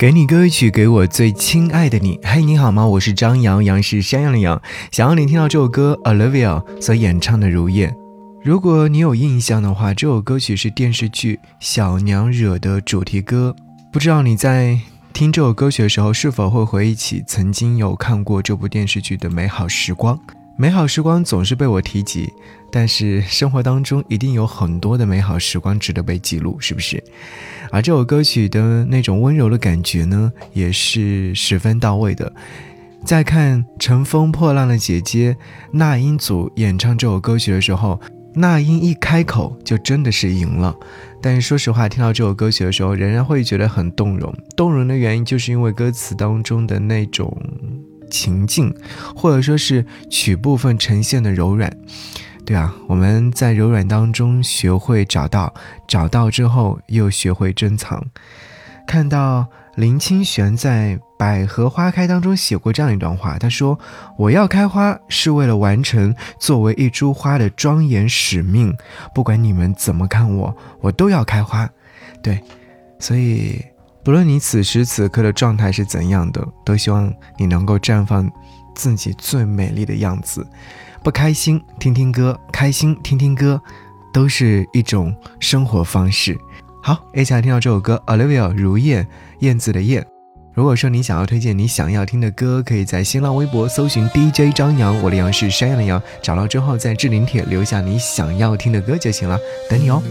给你歌曲，给我最亲爱的你。嘿，你好吗？我是张扬，杨是山羊的羊。想要你听到这首歌，Olivia 所演唱的《如燕》。如果你有印象的话，这首歌曲是电视剧《小娘惹》的主题歌。不知道你在听这首歌曲的时候，是否会回忆起曾经有看过这部电视剧的美好时光？美好时光总是被我提及，但是生活当中一定有很多的美好时光值得被记录，是不是？而这首歌曲的那种温柔的感觉呢，也是十分到位的。在看《乘风破浪的姐姐》那英组演唱这首歌曲的时候，那英一开口就真的是赢了。但是说实话，听到这首歌曲的时候，仍然会觉得很动容。动容的原因就是因为歌词当中的那种。情境，或者说是曲部分呈现的柔软，对啊，我们在柔软当中学会找到，找到之后又学会珍藏。看到林清玄在《百合花开》当中写过这样一段话，他说：“我要开花是为了完成作为一株花的庄严使命，不管你们怎么看我，我都要开花。”对，所以。不论你此时此刻的状态是怎样的，都希望你能够绽放自己最美丽的样子。不开心听听歌，开心听听歌，都是一种生活方式。好，一起来听到这首歌，Olivia 如燕，燕子的燕。如果说你想要推荐你想要听的歌，可以在新浪微博搜寻 DJ 张扬，我的杨是山羊的羊，找到之后在置顶帖留下你想要听的歌就行了，等你哦。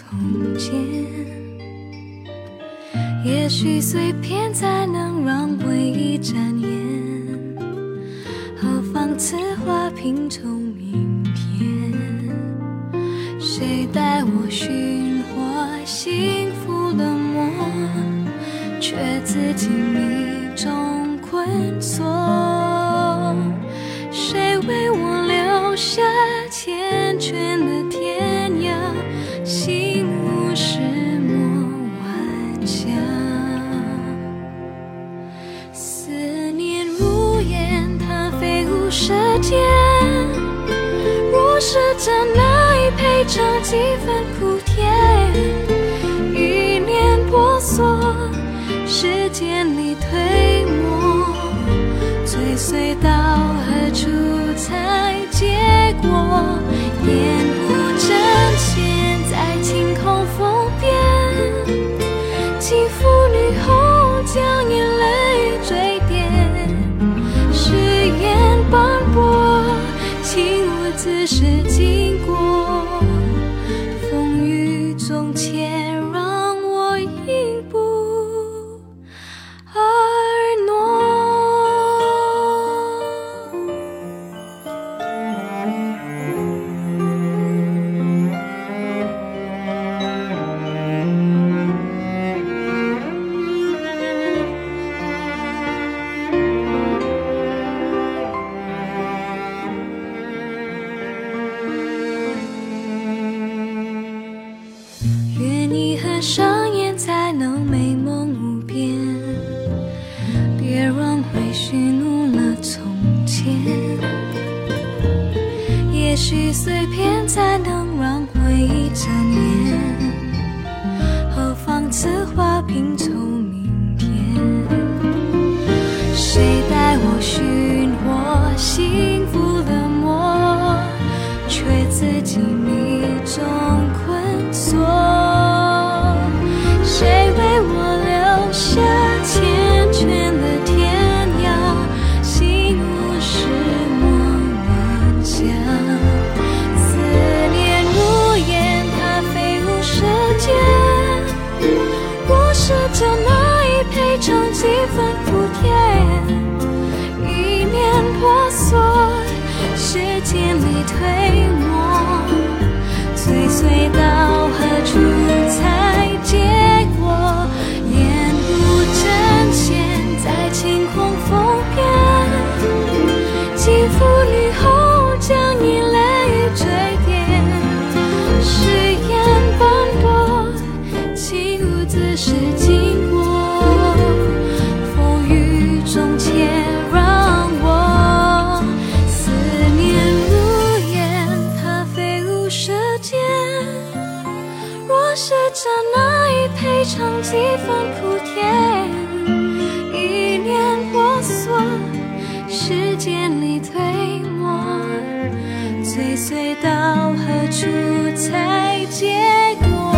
从前也许碎片才能让回忆展颜，何妨此花拼凑明天？谁带我寻获幸福的梦，却自己迷中困锁？时间，若是真爱配尝几分苦甜，一念婆娑，时间里推磨，追随到此事经过，上演才能美梦无边，别让回忆怒了从前。也许碎片才能让回忆展颜，何妨此花拼凑明天？谁带我寻获醉到何处才结果？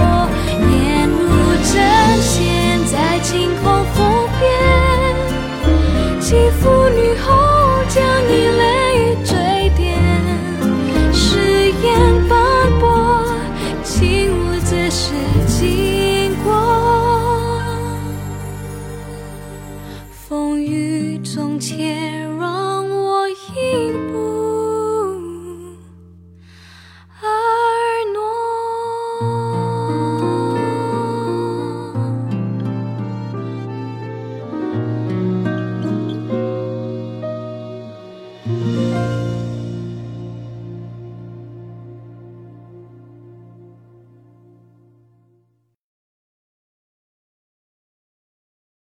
面目真现，在晴空覆边，欺父女后将你泪坠点，誓言斑驳，情无自是经过，风雨中切。